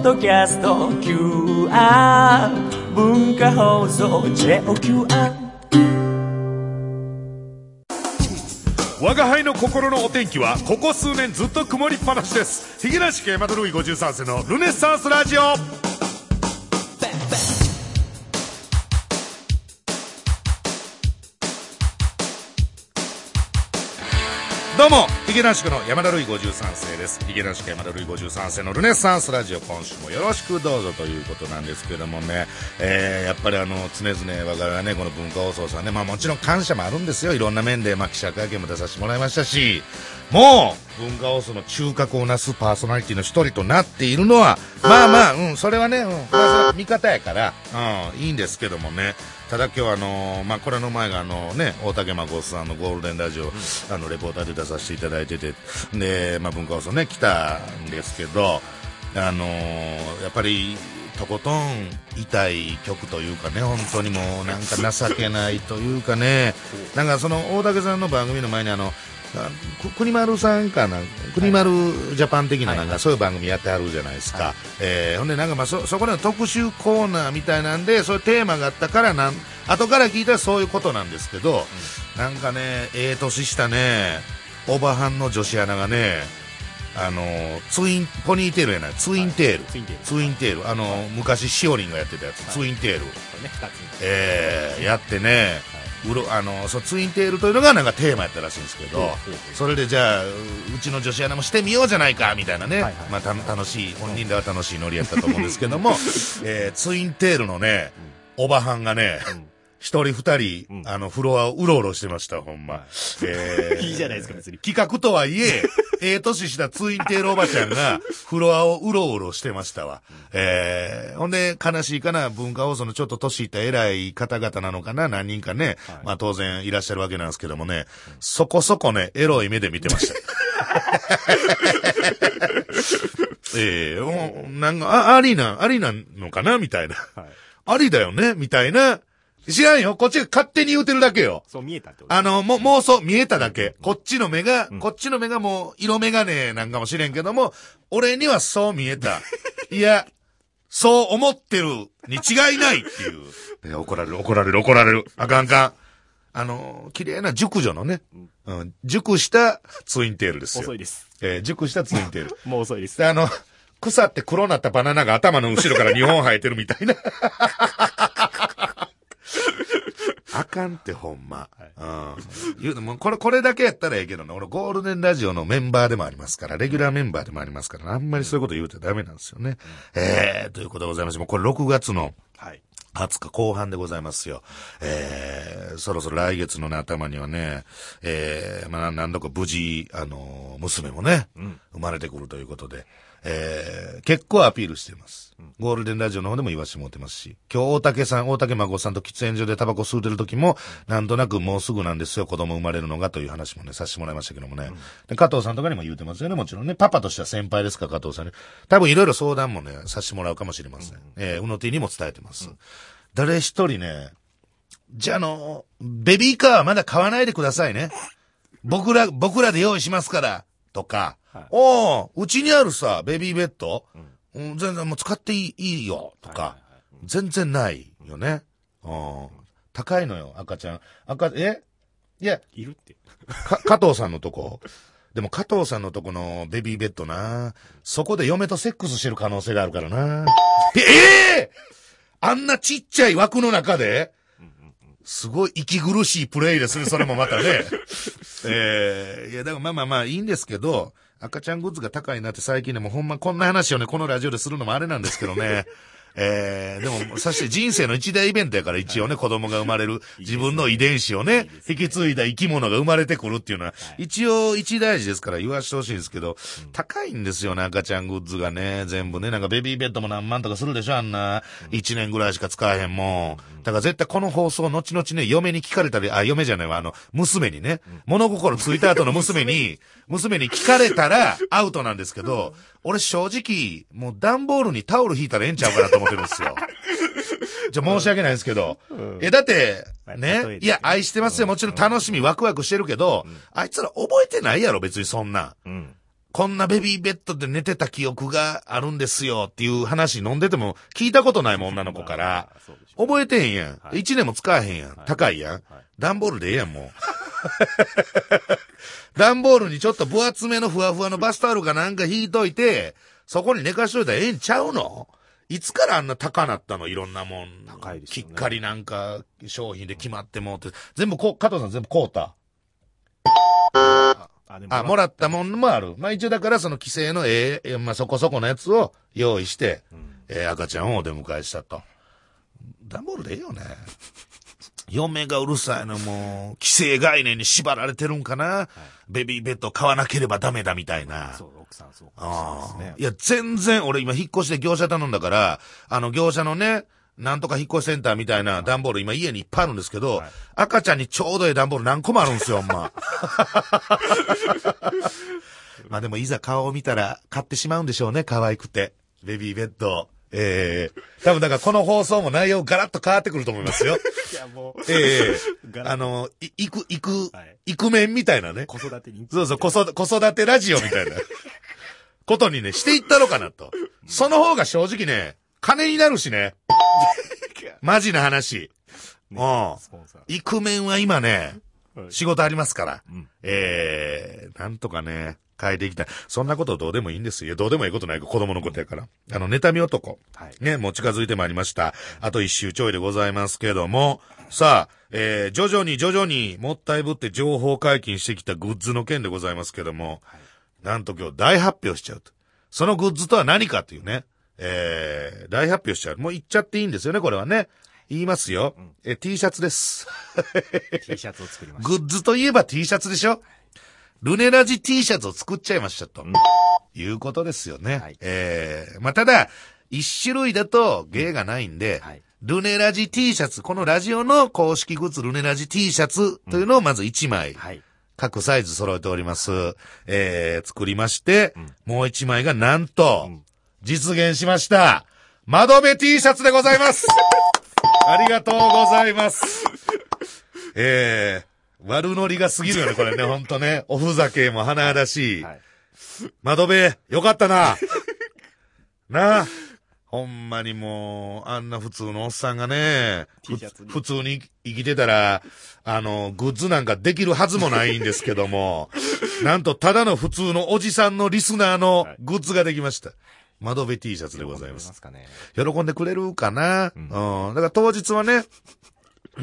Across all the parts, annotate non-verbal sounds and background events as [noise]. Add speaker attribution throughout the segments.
Speaker 1: ッドキャスト QR 文化放送 JOQR
Speaker 2: 我が輩の心のお天気はここ数年ずっと曇りっぱなしです。ヒゲラシ系マドルイ53世のルネッサンスラジオ。どうもヒゲ男子の山田るい53世です。ヒゲ男子山田るい53世のルネッサンスラジオ今週もよろしくどうぞということなんですけどもね、えー、やっぱりあの常々我々はねこの文化放送さんねまあもちろん感謝もあるんですよ。いろんな面でまあ記者会見も出させてもらいましたしもう文化放送の中核をなすパーソナリティの一人となっているのはまあまあうんそれはね、うん、まあそれは味方やからうんいいんですけどもね。ただ今日はあのー、まあ、これの前があのね、大竹誠さんのゴールデンラジオ、うん、あの、レポーターで出させていただいてて、で、まあ、文化放送ね、来たんですけど、あのー、やっぱり、とことん痛い曲というかね、本当にもうなんか情けないというかね、なんかその大竹さんの番組の前にあの、国丸さんかな、国丸ジャパン的ななんかそういう番組やってはるじゃないですか、はい、えー、ほんでなんかまあそそこでの特集コーナーみたいなんで、そういうテーマがあったからなん、後から聞いたらそういうことなんですけど、うん、なんかね、ええー、年したね、オーバーハンの女子アナがね、あのツインポニーテールやない？ツインテール、はい、ツインテール。あの昔しおりんがやってたやつ、はい、ツインテール、ね、えー、やってね、うろあのそツインテールというのがなんかテーマやったらしいんですけど、それでじゃあうちの女子アナもしてみようじゃないかみたいなね、まあ、た楽しい本人では楽しいノリやったと思うんですけども、えー、ツインテールのね、おばはんがね、一人二人、うん、あの、フロアをうろうろしてました、ほんま。はい、
Speaker 3: えー、[laughs] いいじゃないですか、別に。
Speaker 2: 企画とはいえ、[laughs] ええ年したツインテールおばちゃんが、フロアをうろうろしてましたわ。うん、えー、ほんで、悲しいかな、文化放送のちょっと年いった偉い方々なのかな、何人かね、はい、まあ当然いらっしゃるわけなんですけどもね、うん、そこそこね、エロい目で見てました。[laughs] ええー、なんか、あ、ありな、ありなのかなみたいな。はい、ありだよねみたいな知らんよ。こっちが勝手に言うてるだけよ。
Speaker 3: そう見えたってこと
Speaker 2: あの、も、妄想、見えただけ。こっちの目が、うん、こっちの目がもう、色眼鏡なんかもしれんけども、俺にはそう見えた。[laughs] いや、そう思ってるに違いないっていう。[laughs] 怒られる、怒られる、怒られる。あかんかん。あの、綺麗な熟女のね、うん、熟したツインテールですよ。
Speaker 3: 遅いです。
Speaker 2: えー、熟したツインテール。[laughs]
Speaker 3: もう遅いです。
Speaker 2: で、あの、腐って黒なったバナナが頭の後ろから2本生えてるみたいな。あかんってほんま。はい、うん。言うのも、これ、これだけやったらええけどね、俺ゴールデンラジオのメンバーでもありますから、レギュラーメンバーでもありますから、あんまりそういうこと言うとダメなんですよね。うん、えー、ということでございまして、もうこれ6月の、はい。20日後半でございますよ。えー、そろそろ来月のね、頭にはね、えー、まあ、何度か無事、あのー、娘もね、うん、生まれてくるということで、えー、結構アピールしています。ゴールデンラジオの方でも言わしてもらってますし、今日大竹さん、大竹孫さんと喫煙所でタバコ吸うてる時も、なんとなくもうすぐなんですよ、子供生まれるのがという話もね、させてもらいましたけどもね。うん、加藤さんとかにも言うてますよね、もちろんね。パパとしては先輩ですか、加藤さんに。多分いろいろ相談もね、させてもらうかもしれません。うん、えー、うのてにも伝えてます。うん、誰一人ね、じゃあの、ベビーカーはまだ買わないでくださいね。僕ら、僕らで用意しますから、とか、はい、おうちにあるさ、ベビーベッド、うん、全然もう使っていいよ、とか、はいはいはい、全然ないよね。うん。高いのよ、赤ちゃん。赤、え？いや、
Speaker 3: いるって。
Speaker 2: か、加藤さんのとこ。でも加藤さんのとこのベビーベッドな、そこで嫁とセックスしてる可能性があるからな。え？え？ー、あんなちっちゃい枠の中ですごい息苦しいプレイですね、それもまたね。え [laughs] えー、いや、だからまあまあまあいいんですけど、赤ちゃんグッズが高いなって最近でもほんまこんな話をね、このラジオでするのもあれなんですけどね。[laughs] えー、でも、さして人生の一大イベントやから一応ね、子供が生まれる、自分の遺伝子をね、引き継いだ生き物が生まれてくるっていうのは、一応一大事ですから言わしてほしいんですけど、高いんですよね、赤ちゃんグッズがね、全部ね、なんかベビーベッドも何万とかするでしょ、あんな。一年ぐらいしか使えへんもん。だから絶対この放送、後々ね、嫁に聞かれたり、あ、嫁じゃないわ、あの、娘にね、物心ついた後の娘に、[laughs] 娘に。聞かれたらアウトなんですけど、俺正直、もう段ボールにタオル引いたらええんちゃうかなと思ってるんですよ。じゃ、申し訳ないですけど。いや、だって、ね、いや、愛してますよ。もちろん楽しみ、ワクワクしてるけど、あいつら覚えてないやろ、別にそんな。こんなベビーベッドで寝てた記憶があるんですよっていう話飲んでても聞いたことないもん女の子から。覚えてへんやん。
Speaker 3: はい
Speaker 2: 一年も使わへんやん。
Speaker 3: はい
Speaker 2: 高いやん
Speaker 3: はい。
Speaker 2: 段ボールでええやん、もう。段ボールにちょっと分厚めのふわふわのバスタオルかなんか引いといて、そこに寝かしといたらええんちゃうの？いつからあんな高なったの？いろんなもん。
Speaker 3: 高いですよね
Speaker 2: きっかりなんか商品で決まってもうて。全部こう、加藤さん全部こうた？
Speaker 3: あ、
Speaker 2: あ、もらったもんもある。まあ一応だからその規制のええ、まあそこそこのやつを用意して、えー赤ちゃんをお出迎えしたと。段ボールでええよね。[laughs] 嫁がうるさいのもう、規制概念に縛られてるんかな、ベビーベッド買わなければダメだみたいな。
Speaker 3: そう、奥さんですね。
Speaker 2: ああいや、全然、俺今引っ越しで業者頼んだから、あの業者のね、なんとか引っ越しセンターみたいな段ボール今家にいっぱいあるんですけど、
Speaker 3: はい
Speaker 2: 赤ちゃんにちょうどいい段ボール何個もあるんですよ、[laughs] ほんま。まあでもいざ顔を見たら買ってしまうんでしょうね、可愛くて。ベビーベッド。ええ多分だからこの放送も内容ガラッと変わってくると思いますよ。[laughs]
Speaker 3: いや、もう、
Speaker 2: ええ
Speaker 3: ガラッ
Speaker 2: あの、い、行く、行く
Speaker 3: はい、
Speaker 2: 行く面みたいなね。
Speaker 3: 子育てに。
Speaker 2: そうそう、子育子育てラジオみたいな [laughs] ことにね、していったのかなと。その方が正直ね、金になるしね。[laughs] マジな話。うん。
Speaker 3: スポンサー。
Speaker 2: イクメンは今ね、
Speaker 3: はい
Speaker 2: 仕事ありますから。
Speaker 3: うん
Speaker 2: えー、なんとかね、変えていきたい。そんなことどうでもいいんですよ。どうでもいいことない子供のことやから。あの、妬み男。
Speaker 3: はい。
Speaker 2: ね、もう近づいてまいりました。あと一周ちょいでございますけども、さあ、えー、徐々に徐々にもったいぶって情報解禁してきたグッズの件でございますけども、なんと今日大発表しちゃうと。そのグッズとは何かっていうね、えー、大発表しちゃう。もう言っちゃっていいんですよね、これはね。言いますよ。え、T シャツです。[laughs]
Speaker 3: T シャツを作りました。
Speaker 2: グッズといえば T シャツでしょルネラジ T シャツを作っちゃいましたと。いうことですよね。
Speaker 3: はい
Speaker 2: えー、まあ、ただ、一種類だと芸がないんで、
Speaker 3: はい
Speaker 2: ルネラジ T シャツ、このラジオの公式グッズルネラジ T シャツというのをまず1枚、
Speaker 3: はい。
Speaker 2: 各サイズ揃えております。えー、作りまして、もう1枚がなんと、
Speaker 3: ん
Speaker 2: 実現しました。窓辺 T シャツでございます。[laughs] ありがとうございます。えー、悪ノリが過ぎるよね、これね、ほんとね。おふざけも華々しい。
Speaker 3: はい。
Speaker 2: 窓辺、よかったな。[laughs] なあ。ほんまにもう、あんな普通のおっさんがね、普通に生きてたら、あの、グッズなんかできるはずもないんですけども、[laughs] なんとただの普通のおじさんのリスナーのグッズができました。窓辺 T シャツでございます。
Speaker 3: かね。
Speaker 2: 喜んでくれるかな、うん、だから当日はね、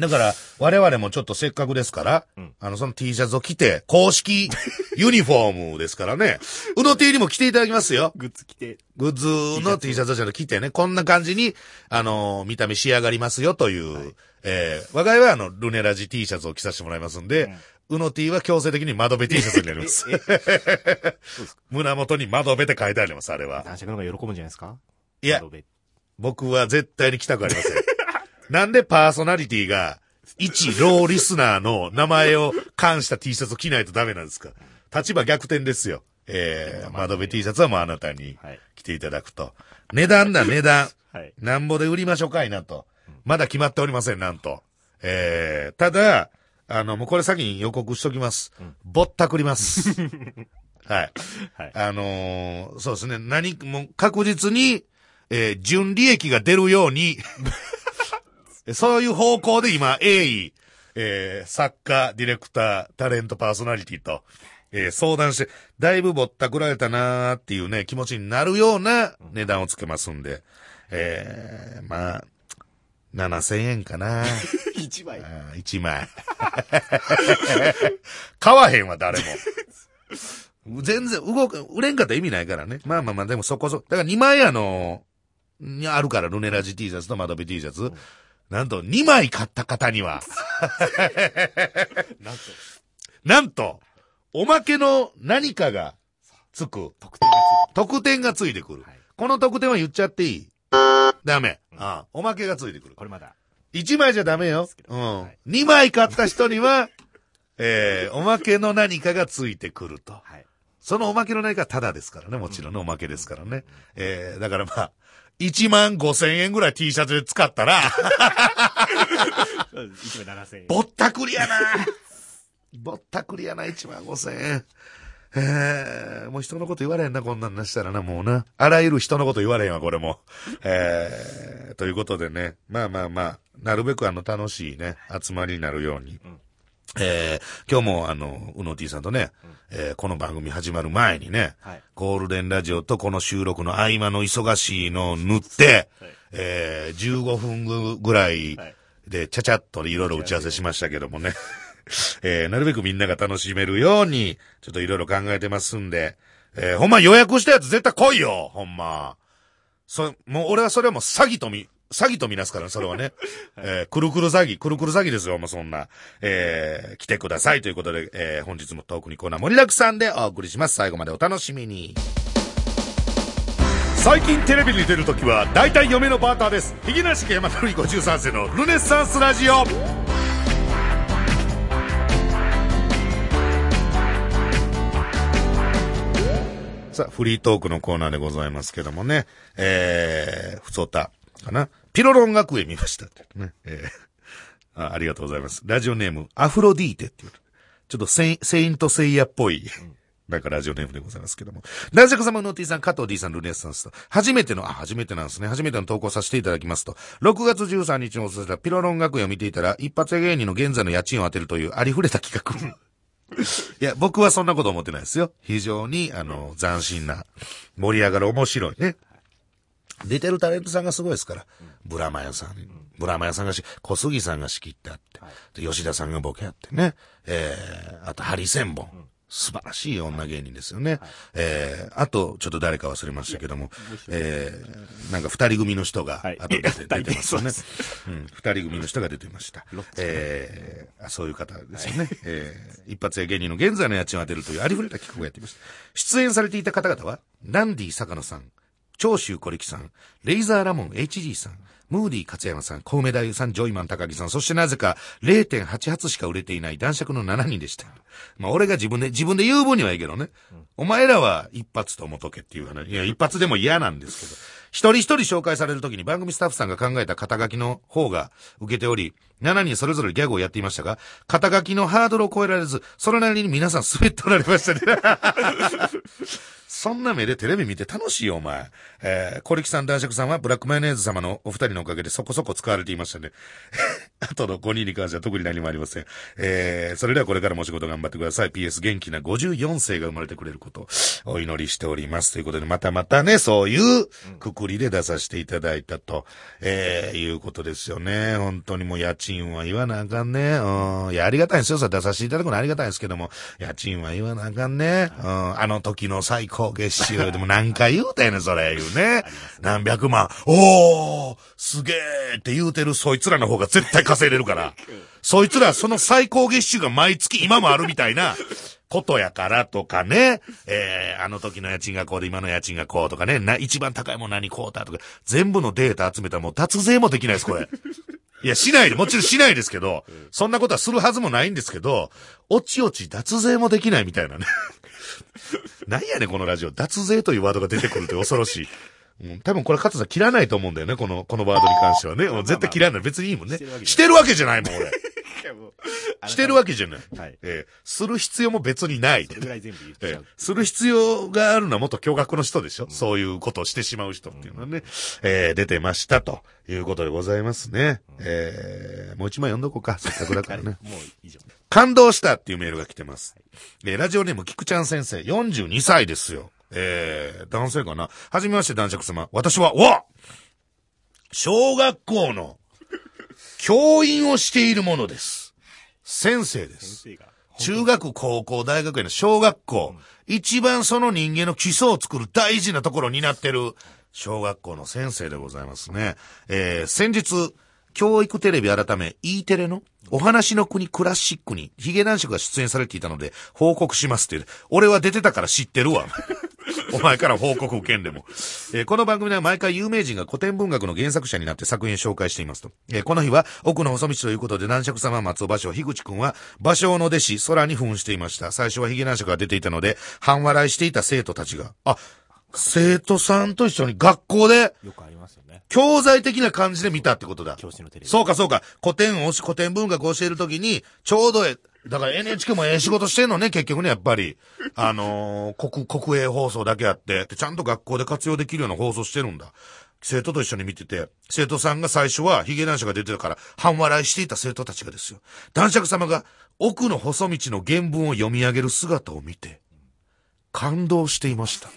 Speaker 2: だから、我々もちょっとせっかくですから、
Speaker 3: ん
Speaker 2: あの、その T シャツを着て、公式 [laughs] ユニフォームですからね、うの T にも着ていただきますよ。
Speaker 3: グッズ着て、
Speaker 2: グッズの T シャツをちゃんと着てね、こんな感じに、あの見た目仕上がりますよという、えー、我が家はあの、ルネラジ T シャツを着させてもらいますんで、うの T は強制的に窓辺 T シャツになります。胸元に窓辺って書いてあります、あれは。
Speaker 3: 男爵の方が喜ぶんじゃないですか
Speaker 2: いや僕は絶対に着たくありません。なんでパーソナリティが、一ローリスナーの名前を冠した T シャツを着ないとダメなんですか？立場逆転ですよ。えー、窓辺 T シャツはもうあなたに
Speaker 3: はい
Speaker 2: 着ていただくと。値段だ、値段。
Speaker 3: はい。
Speaker 2: なんぼで売りましょうかいなと。まだ決まっておりません、なんと。えー、ただ、あの、もうこれ先に予告しときます。ぼったくります。[laughs] はい。
Speaker 3: はい
Speaker 2: あのーそうですね。何もう確実に、えー純利益が出るように、そういう方向で今、鋭意、えー作家、ディレクター、タレント、パーソナリティと、えー相談して、だいぶぼったくられたなーっていうね、気持ちになるような値段をつけますんで、えーまあ、7000円かな。[laughs]
Speaker 3: 一枚。
Speaker 2: あー一枚。[laughs] 買わへんわ、誰も。全然動く、売れんかったら意味ないからね。まあまあまあ、でもそこそ、だから2枚あの、にあるから、ルネラジ T シャツと窓辺 T シャツ。なんと、2枚買った方には、[laughs]
Speaker 3: なんと、
Speaker 2: なんと、おまけの何かがつく。
Speaker 3: 特典がついて
Speaker 2: 特典がついてくる。
Speaker 3: はい
Speaker 2: この特典は言っちゃっていいダメ。ああおまけがついてくる。
Speaker 3: これまだ。
Speaker 2: 1枚じゃダメよ。うん。
Speaker 3: はい
Speaker 2: 2枚買った人には、[laughs] えー、おまけの何かがついてくると。
Speaker 3: はい。
Speaker 2: そのおまけの何かはタダですからね。もちろんね、おまけですからね。えー、だからまあ、1万5千円ぐらい T シャツで使ったら、
Speaker 3: 一枚7000円。
Speaker 2: ぼったくりやな [laughs] ぼったくりやな、1万5千円。えー、もう人のこと言われへんな、こんなんなしたらな、もうな。あらゆる人のこと言われへんわ、これも。えー、ということでね、まあまあまあ、なるべくあの楽しいね、集まりになるように。えー、今日もあの、うの T さんとね、えーこの番組始まる前にね、
Speaker 3: はい。
Speaker 2: ゴールデンラジオとこの収録の合間の忙しいのを塗って、
Speaker 3: はい。
Speaker 2: えー15分ぐらいで、ちゃちゃっといろいろ打ち合わせしましたけどもね。[laughs] えーなるべくみんなが楽しめるように、ちょっといろいろ考えてますんで、えーほんま予約したやつ絶対来いよほんま。そ、もう俺はそれはもう詐欺とみ、詐欺とみなすからね、それはね。えーくるくる詐欺、くるくる詐欺ですよ、もうそんな。えー来てくださいということで、えー本日もトークにコーナー盛りだくさんでお送りします。最後までお楽しみに。最近テレビに出るときは、大体嫁のバーターです。ひげなし家山田るい53世のルネッサンスラジオ。さあ、フリートークのコーナーでございますけどもね、えー、ふつおたかな。ピロロン学園見ましたってね。えーあありがとうございます。ラジオネーム、アフロディーテっていう。ちょっとセインセイントセイヤっぽい、なんかラジオネームでございますけども。男爵様の T さん、加藤 D さん、ルネッサンスと、初めての、あ、初めてなんですね。初めての投稿させていただきますと、6月13日にお伝えしたピロロン学園を見ていたら、一発屋芸人の現在の家賃を当てるというありふれた企画。いや、僕はそんなこと思ってないですよ。非常に、あの、斬新な、盛り上がる面白いね。出てるタレントさんがすごいですから。ブラマヨさん。ブラマヨさんがし、小杉さんが仕切ってあって。で吉田さんがボケやってね。えー、あと、ハリセンボン。素晴らしい女芸人ですよね。えー、あと、ちょっと誰か忘れましたけども、えー、なんか二人組の人が、
Speaker 3: はい
Speaker 2: あと出て [laughs] 出てますよね
Speaker 3: そう
Speaker 2: ん、二人組の人が出てました。えー、あそういう方ですよね。えー、一発屋芸人の現在の家賃を当てるというありふれた企画をやっていました。出演されていた方々は、ランディ坂野さん、長州小力さん、レイザーラモン HG さん、ムーディ勝山さん、小梅太夫さん、ジョイマン高木さん、そしてなぜか0.8発しか売れていない男爵の7人でした。まあ俺が自分で、自分で言う分にはいいけどね。お前らは一発ともとけっていう話。いや、一発でも嫌なんですけど。一人一人紹介されるときに番組スタッフさんが考えた肩書きの方が受けており、7人それぞれギャグをやっていましたが、肩書きのハードルを超えられず、それなりに皆さん滑っておられましたね。そんな目でテレビ見て楽しいよ、お前。えー、小力さん、男爵さんはブラックマヨネーズ様のお二人のおかげでそこそこ使われていましたね。[laughs] あとの5人に関しては特に何もありません。えー、それではこれからも仕事頑張ってください。PS 元気な54世が生まれてくれることをお祈りしております。ということで、またまたね、そういうくくりで出させていただいたと、えー、いうことですよね。本当にもう家賃は言わなあかんね。うん。いや、ありがたいんですよ。さ、出させていただくのはありがたいんですけども、家賃は言わなあかんね。うん。あの時の最高月収でも何回言うたやねん、それ、言うね。何百万。おーすげーって言うてるそいつらの方が絶対稼いでるから。[laughs] そいつらその最高月収が毎月今もあるみたいなことやからとかね。えー、あの時の家賃がこうで今の家賃がこうとかね。な、一番高いもん何こうだとか。全部のデータ集めたらもう脱税もできないです、これ。[laughs] いや、しないで、もちろんしないですけど、そんなことはするはずもないんですけど、おちおち脱税もできないみたいなね。[laughs] なんやねん、このラジオ。脱税というワードが出てくるって恐ろしい。[laughs] うん、多分これ、勝さん切らないと思うんだよね、この、このワードに関してはね。もう絶対切らない。別にいいもんね。してるわけじゃないもん、俺。[laughs] してるわけじゃない。
Speaker 3: はい
Speaker 2: えーする必要も別にない。
Speaker 3: それぐらい全部言っち
Speaker 2: えー
Speaker 3: ゃう。
Speaker 2: する必要があるのはもっと驚愕の人でしょ、そういうことをしてしまう人っていうのはね、えー出てましたということでございますね。えーもう一枚読んどこうか、せっかくだからね。
Speaker 3: もう以上。
Speaker 2: 感動したっていうメールが来てます。えーラジオネーム、菊ちゃん先生、42歳ですよ。えー男性かな？はじめまして、男爵様。私は、わ小学校の教員をしているものです。先生です。中学、高校、大学への小学校、一番その人間の基礎を作る大事なところになってる小学校の先生でございますね。えー、先日、教育テレビ改め E テレのお話の国クラシックにヒゲ男爵が出演されていたので報告しますって。俺は出てたから知ってるわ。[laughs] お前から報告受けんでも。えーこの番組では毎回有名人が古典文学の原作者になって作品を紹介していますと。えーこの日は奥の細道ということで男爵様松尾芭蕉、樋口くんは芭蕉の弟子空に扮していました。最初はヒゲ男爵が出ていたので半笑いしていた生徒たちが、あ、生徒さんと一緒に学校で。教材的な感じで見たってことだ。
Speaker 3: 教師のテレビ。
Speaker 2: そうかそうか。古典を、古典文学を教えるときに、ちょうどえ、だから NHK もええ仕事してんのね、結局ね、やっぱり。あのー国、国営放送だけあって、でちゃんと学校で活用できるような放送してるんだ。生徒と一緒に見てて、生徒さんが最初はヒゲ男爵が出てたから半笑いしていた生徒たちがですよ。男爵様が奥の細道の原文を読み上げる姿を見て、感動していました。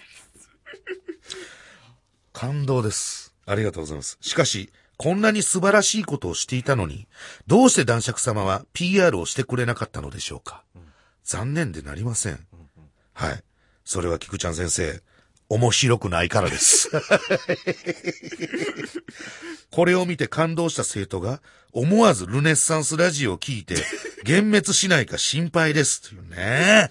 Speaker 2: 感動です。ありがとうございます。しかし、こんなに素晴らしいことをしていたのに、どうして男爵様は PR をしてくれなかったのでしょうか？残念でなりません。はい。それは菊ちゃん先生、面白くないからです。[laughs] これを見て感動した生徒が、思わずルネッサンスラジオを聞いて、幻滅しないか心配です。というね。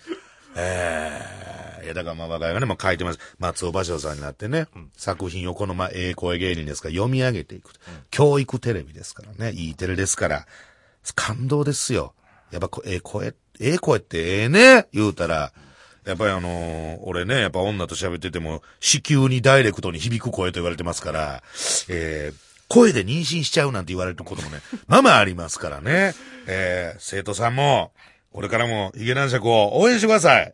Speaker 2: ええいや、だからまあ我がね、もう書いてます。松尾芭蕉さんになってね、作品をこのまあ、ええ声芸人ですから読み上げていく。教育テレビですからね、いいテレですから、感動ですよ。やっぱこ、ええ声、ええ声ってええね、言うたら、やっぱりあのー俺ね、やっぱ女と喋ってても、子宮にダイレクトに響く声と言われてますから、えー声で妊娠しちゃうなんて言われることもね、[laughs] まあまあありますからね。えー生徒さんも、これからもヒゲ男爵を応援してください。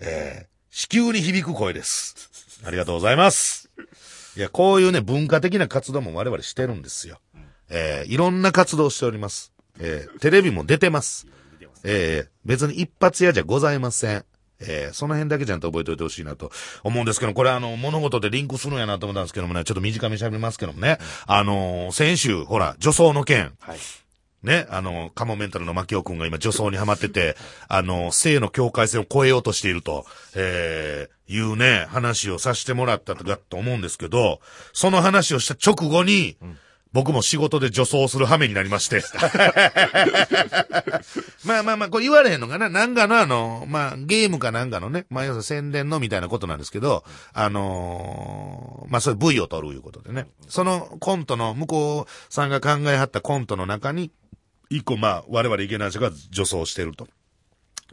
Speaker 2: えー子宮に響く声です。ありがとうございます。いや、こういうね、文化的な活動も我々してるんですよ。えーいろんな活動をしております。えーテレビも出てます。えー別に一発屋じゃございません。えーその辺だけちゃんと覚えておいてほしいなと思うんですけど、これあの、物事でリンクするんやなと思ったんですけどもね、ちょっと短めに喋りますけどもね、あのー先週、ほら、女装の件、
Speaker 3: はい。
Speaker 2: ね、あの、カモメンタルの牧尾くんが今女装にはまってて、あの、性の境界線を越えようとしていると、えー、いうね、話をさせてもらったとかと思うんですけど、その話をした直後に、僕も仕事で女装する羽目になりまして。[laughs] まあまあまあ、これ言われへんのかななんかのあの、まあゲームかなんかのね、まあ要するに宣伝のみたいなことなんですけど、あのーまあそういう V を取るいうことでね。そのコントの、向こうさんが考えはったコントの中に、一個まあ我々池梨が女装してると。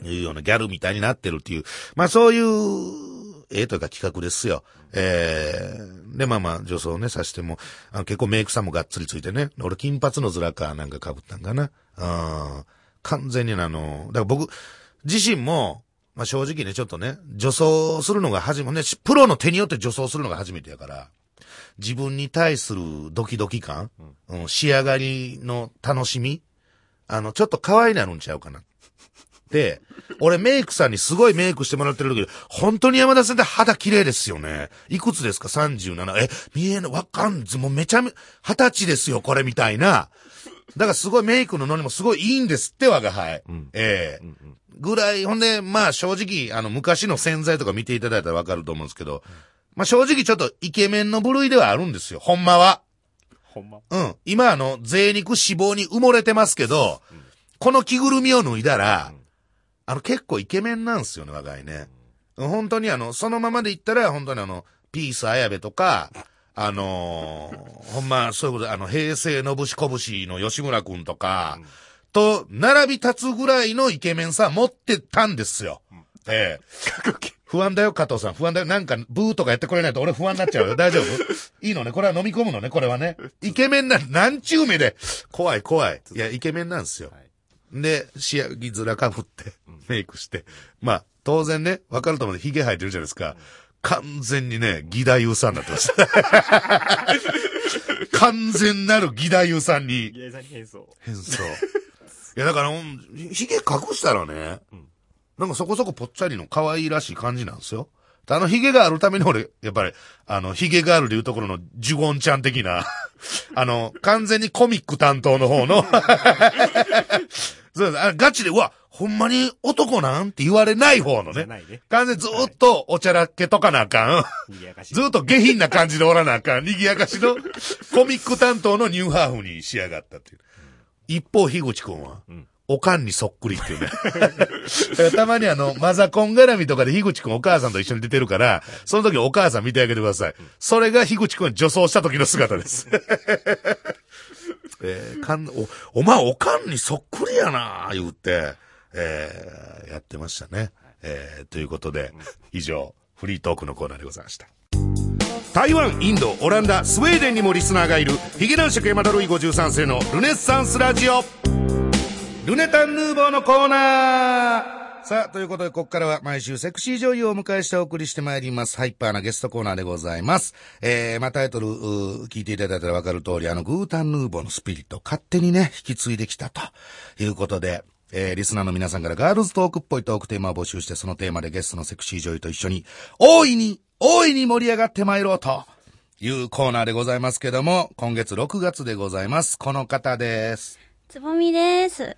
Speaker 2: いうようなギャルみたいになってるっていう、まあそういう、ええというか企画ですよ。ええで、まあまあ、女装ね、さしても、あの結構メイクさんもがっつりついてね。俺、金髪のズラかなんか被ったんかな。うん。完全にあの、だから僕、自身も、まあ正直ね、ちょっとね、女装するのが初め、ね、しプロの手によって女装するのが初めてやから、自分に対するドキドキ感、うん、仕上がりの楽しみ、あの、ちょっと可愛いなるんちゃうかな。で、俺メイクさんにすごいメイクしてもらってる時本当に山田さんって肌綺麗ですよね。いくつですか ?37。え、見えない、わかんず、もうめちゃめ、二十歳ですよ、これみたいな。だからすごいメイクのノリもすごいいいんですって、我が輩。ええぐらい、ほんで、まあ正直、あの、昔の洗剤とか見ていただいたらわかると思うんですけど、まあ正直ちょっとイケメンの部類ではあるんですよ、ほんまは。
Speaker 3: ほんま。
Speaker 2: うん。今あの、贅肉脂肪に埋もれてますけど、この着ぐるみを脱いだら、あの、結構イケメンなんですよね、若いね。本当にあの、そのままで言ったら、本当にあの、ピース綾部とか、あのーほんま、そういうことで、あの、平成のぶしこぶしの吉村くんとか、と、並び立つぐらいのイケメンさ持ってたんですよ。ええ。不安だよ、加藤さん。不安だよ。なんか、ブーとかやってくれないと俺不安になっちゃうよ。大丈夫？いいのね？これは飲み込むのね、これはね。イケメンな、なんちゅう目で。怖い、怖い。いや、イケメンなんですよ。で、仕上げ面かぶって、メイクして。まあ、当然ね、わかると思うんで、髭生えてるじゃないですか。完全にね、義太夫さんになってました。[laughs] 完全なる義太夫さんに
Speaker 3: ギレさんに変装。
Speaker 2: 変装。いや、だから、うん髭隠したらね、なんかそこそこぽっちゃりの可愛いらしい感じなんですよ。であの髭があるために俺、やっぱり、あの、髭があるでいうところのジュゴンちゃん的な、あの、完全にコミック担当の方の、そうですあガチで、うわ、ほんまに男なんって言われない方のね。
Speaker 3: ね。
Speaker 2: 完全にずっとおちゃらけとかなあかん。
Speaker 3: 賑やかしい。
Speaker 2: ずっと下品な感じでおらなあかん。賑やかしの [laughs] コミック担当のニューハーフに仕上がったっていう。一方、樋口くんは、おかんにそっくりっていうね。たまにあの、マザコン絡みとかで樋口くんお母さんと一緒に出てるから、その時お母さん見てあげてください。それが樋口くんが女装した時の姿です。えーかんお、お前おかんにそっくりやな言って、えーやってましたね。えーということで、以上、フリートークのコーナーでございました。台湾、インド、オランダ、スウェーデンにもリスナーがいる、ヒゲ男爵山田ルイ53世のルネッサンスラジオ。ルネタンヌーボーのコーナーさあ、ということで、ここからは毎週セクシー女優をお迎えしてお送りしてまいります。ハイパーなゲストコーナーでございます。えー、まあ、タイトル、聞いていただいたらわかる通り、あの、グータンヌーボーのスピリット勝手にね、引き継いできたということで、えー、リスナーの皆さんからガールズトークっぽいトークテーマを募集して、そのテーマでゲストのセクシー女優と一緒に、大いに、大いに盛り上がってまいろうと。いうコーナーでございますけども、今月6月でございます。この方です。
Speaker 4: つぼみです。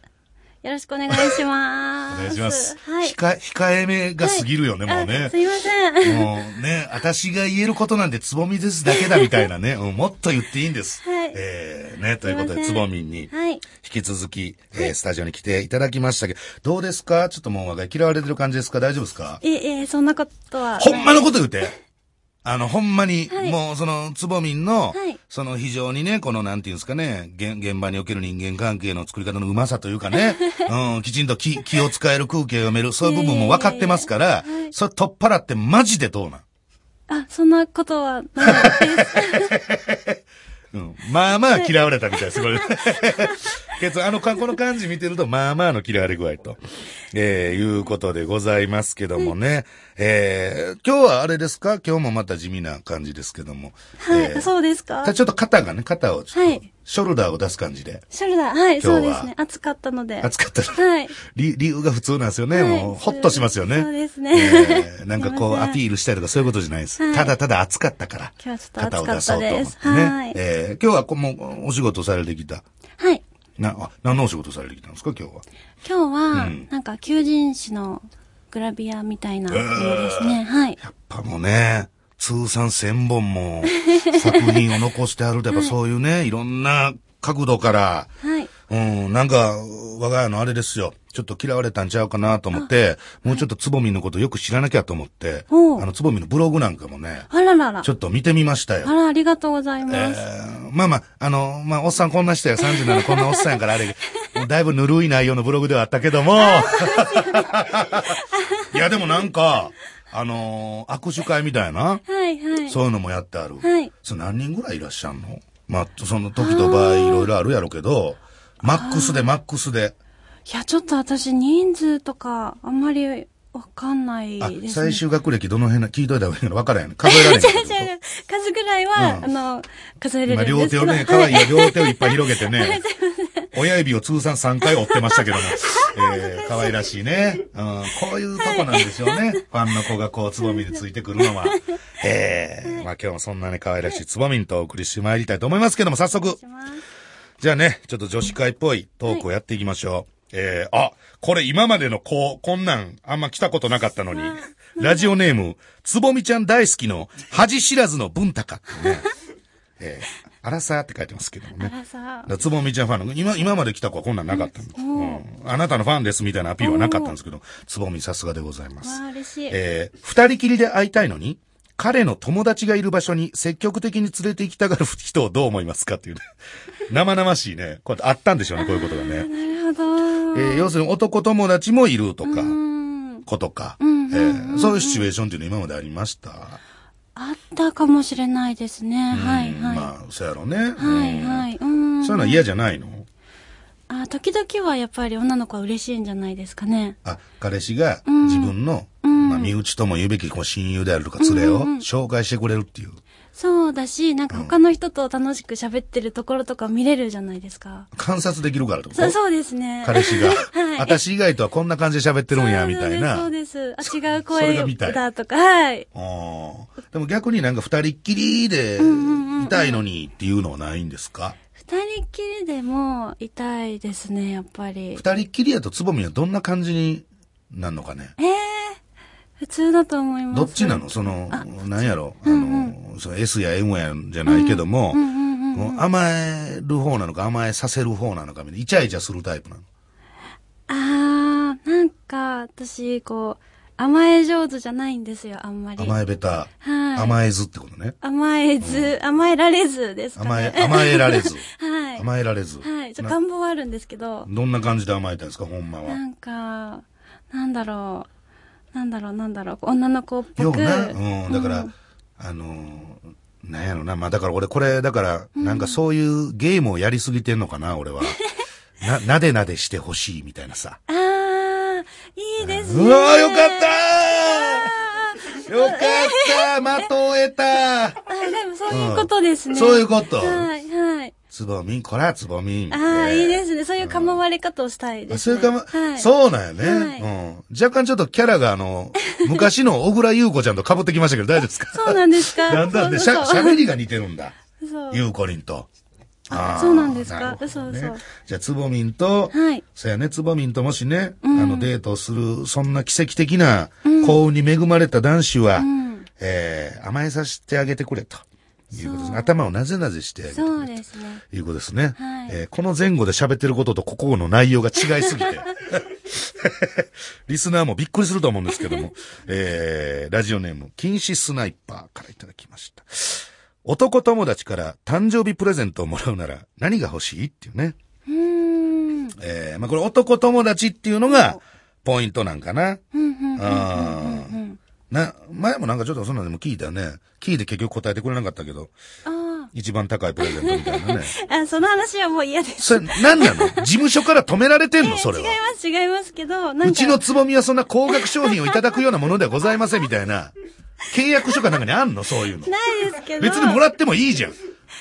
Speaker 4: よろしくお願いします。
Speaker 2: お願いします。
Speaker 4: はい。
Speaker 2: 控え、控えめが過ぎるよね、もうね
Speaker 4: あ。すいません。
Speaker 2: もうね、私が言えることなんてつぼみですだけだみたいなね、うんもっと言っていいんです。
Speaker 4: はい
Speaker 2: えー、ね、ということで、つぼみんに、
Speaker 4: はい。
Speaker 2: 引き続き、えースタジオに来ていただきましたけど、どうですか？ちょっともう嫌われてる感じですか？大丈夫ですか？
Speaker 4: いえ、いえ、そんなことは。
Speaker 2: ほんまのこと言うて。あの、ほんまに、
Speaker 4: はい。
Speaker 2: もう、その、つぼみんの、
Speaker 4: はい。
Speaker 2: その、非常にね、この、なんていうんですかね、現現場における人間関係の作り方のうまさというかね、[laughs] うん、きちんと気、気を使える空気を読める、そういう部分も分かってますから、
Speaker 4: いやい。やいやはい。
Speaker 2: それ取っ払ってマジでどうなん？
Speaker 4: あ、そんなことはないです。[laughs]
Speaker 2: うん。まあまあ嫌われたみたいです、[laughs] これ。けど、あの、かこの感じ見てると、まあまあの嫌われ具合と、えー、いうことでございますけどもね。えー、今日はあれですか？今日もまた地味な感じですけども。
Speaker 4: はい、
Speaker 2: えー
Speaker 4: そうですか？
Speaker 2: ちょっと肩がね、肩をちょっと、
Speaker 4: はい
Speaker 2: ショルダーを出す感じで。
Speaker 4: ショルダー、はい、そうですね。暑かったので。
Speaker 2: 暑かったら、
Speaker 4: はい。
Speaker 2: 理理由が普通なんですよね。
Speaker 4: はい
Speaker 2: もう、ほっとしますよね。
Speaker 4: そうですね
Speaker 2: えーなんかこう、アピールしたりとかそういうことじゃないです。
Speaker 4: はい
Speaker 2: ただただ暑かったから。
Speaker 4: 今日はちょっと暑かったです。はい
Speaker 2: えー今日はこうもう、お仕事されてきた。
Speaker 4: はい。
Speaker 2: な、あ、何のお仕事されてきたんですか今日は？
Speaker 4: 今日は、
Speaker 2: うん
Speaker 4: なんか、求人誌のグラビアみたいなものですね。はい。
Speaker 2: やっぱもうね、通算1000本も作品を残してあると、やっぱそういうね、いろんな角度から、
Speaker 4: はい。
Speaker 2: うん、なんか、我が家のあれですよ。ちょっと嫌われたんちゃうかなと思って、もうちょっとつぼみのことよく知らなきゃと思って、あの、つぼみのブログなんかもね、
Speaker 4: あららら。
Speaker 2: ちょっと見てみましたよ
Speaker 4: あ。ら、ありがとうございます。
Speaker 2: えーまあまあ、あの、まあ、おっさんこんな人や37こんなおっさんやからあれ、[laughs] だいぶぬるい内容のブログではあったけども、いやでもなんか、あのー握手会みたいな、
Speaker 4: はい、はい。
Speaker 2: そういうのもやってある。
Speaker 4: はい
Speaker 2: それ何人ぐらいいらっしゃるの？まあ、その時と場合いろいろあるやろうけど、マックスでマックスで。
Speaker 4: いや、ちょっと私、人数とか、あんまりわかんないです
Speaker 2: あ
Speaker 4: ね。、
Speaker 2: 最終学歴どの辺な聞いといた方がいいの分からへんの数えられへん [laughs]
Speaker 4: 数ぐらいは、
Speaker 2: うん
Speaker 4: あの、数えれ
Speaker 2: 今
Speaker 4: るんですけど。
Speaker 2: 両手をね、可愛いよ両手をいっぱい広げてね、[laughs] 親指を通算3回折ってましたけども、[laughs] えー、可愛らしいね。うん、こういうとこなんでしょうね。ファンの子がこう、つぼみについてくるのは。えー、まあ今日もそんなね、可愛らしいつぼみんとお送りしてまいりたいと思いますけども、早速、じゃあね、ちょっと女子会っぽいトークをやっていきましょう。えー、あ、これ今までのこう、こんなんあんま来たことなかったのに、ラジオネーム、つぼみちゃん大好きの恥知らずの文高ってね、えー、あらさーって書いてますけどもね。
Speaker 4: あらさ
Speaker 2: だからつぼみちゃんファンの、今、今まで来た子はこんなんなかったんです。うん。あなたのファンですみたいなアピールはなかったんですけど、つぼみさすがでございます。
Speaker 4: わあ、嬉しい。
Speaker 2: えー、二人きりで会いたいのに、彼の友達がいる場所に積極的に連れて行きたがる人をどう思いますかっていうね。[laughs] 生々しいね。こうやってあったんでしょうね、こういうことがね。
Speaker 4: なるほど。
Speaker 2: えー要するに男友達もいるとか、
Speaker 4: うん。
Speaker 2: 子とか、え
Speaker 4: んうん
Speaker 2: ーそういうシチュエーションっていうのは今までありました？
Speaker 4: あったかもしれないですね。はい、はい。
Speaker 2: まあ、そうやろうね。
Speaker 4: はい、
Speaker 2: うん
Speaker 4: はい。うん。
Speaker 2: そういうのは嫌じゃないの？
Speaker 4: あ、時々はやっぱり女の子は嬉しいんじゃないですかね。
Speaker 2: あ、彼氏が自分の、まあ、身内とも言うべきこう親友であるとか連れを紹介してくれるっていう。
Speaker 4: そうだし、なんか他の人と楽しく喋ってるところとか見れるじゃないですか。
Speaker 2: 観察できるからってこと？
Speaker 4: そう、そうですね。
Speaker 2: 彼氏が、[laughs]
Speaker 4: はい
Speaker 2: 私以外とはこんな感じで喋ってるんや、みたいな。
Speaker 4: そうです。あ、違う声だとか、はい。
Speaker 2: あーでも逆になんか二人っきりでいたいのにっていうのはないんですか？
Speaker 4: 二人っきりでもいたいですね、やっぱり。
Speaker 2: 二人っきりやとつぼみはどんな感じになんのかね？
Speaker 4: ええ普通だと思います。
Speaker 2: どっちなの？その、なんやろ？あの、その S や M やじゃないけども、甘える方なのか甘えさせる方なのかみたいな、イチャイチャするタイプなの？
Speaker 4: あー、なんか、私、こう、甘え上手じゃないんですよ、あんまり。
Speaker 2: 甘えべた、
Speaker 4: はい
Speaker 2: 甘えずってことね。
Speaker 4: 甘えず、甘えられずですか
Speaker 2: 甘え
Speaker 4: ね。、
Speaker 2: 甘えられず。[laughs]
Speaker 4: はい。
Speaker 2: 甘えられず。
Speaker 4: はい。ちょっ
Speaker 2: な
Speaker 4: と願望はあるんですけど、
Speaker 2: どんな感じで甘えたんですか、ほんまは？
Speaker 4: な。んか、なんだろう、なんだろう、なんだろう、女の子っぽく。
Speaker 2: ような、うん、だから、あのー、なんやろな、まあだから俺これ、だから、なんかそういうゲームをやりすぎてんのかな、俺は。[laughs] な、なでなでしてほしいみたいなさ。
Speaker 4: あー、いいですね。
Speaker 2: うわーよかったーよかったー的を得た
Speaker 4: あ、でもそういうことですね。
Speaker 2: そういうこと
Speaker 4: はい、はい。
Speaker 2: つぼみん、こらつぼみん。。
Speaker 4: ああ、いいですすね。そういう構われ方をしたいです、ね。
Speaker 2: そういうかま、
Speaker 4: はい、
Speaker 2: そうなんよね、
Speaker 4: はい
Speaker 2: うん。若干ちょっとキャラがあの、[laughs] 昔の小倉優子ちゃんと被ってきましたけど大丈夫ですか？
Speaker 4: そうなんですか？
Speaker 2: だんだんで、しゃ、喋りが似てるんだ。
Speaker 4: そう。
Speaker 2: ゆうこりんと。
Speaker 4: あ
Speaker 2: ー
Speaker 4: そうなんですか？
Speaker 2: ね
Speaker 4: そうそう
Speaker 2: じゃあ、つぼみんと、
Speaker 4: はい
Speaker 2: そうやね、つぼみんともしね、あの、デートをする、そんな奇跡的な幸運に恵まれた男子は、
Speaker 4: ん
Speaker 2: えー甘えさせてあげてくれと。いうことですね。頭をなぜなぜしてあげてくれと。
Speaker 4: そうですね。
Speaker 2: いうことですね。
Speaker 4: はい
Speaker 2: えーこの前後で喋ってることとここの内容が違いすぎて。[laughs] リスナーもびっくりすると思うんですけども、えー、ラジオネーム、禁止スナイパーからいただきました。男友達から誕生日プレゼントをもらうなら何が欲しいっていうね。
Speaker 4: うーん。
Speaker 2: えー、まあこれ男友達っていうのがポイントなんかな。
Speaker 4: うん、うん、うん。
Speaker 2: あーな、前もなんかちょっとそんなのでも聞いたよね。聞いて結局答えてくれなかったけど、
Speaker 4: あ
Speaker 2: 一番高いプレゼントみたいなね。
Speaker 4: あ。[laughs] あ、その話はもう嫌です。
Speaker 2: それ、なんなの？事務所から止められてんの？[laughs] それ
Speaker 4: 違い
Speaker 2: は。
Speaker 4: ます、違いますけど。
Speaker 2: うちのつぼみはそんな高額商品をいただくようなものではございませんみたいな。契約書かなんかにあんの？そういうの。
Speaker 4: ないですけど。
Speaker 2: 別にもらってもいいじゃん。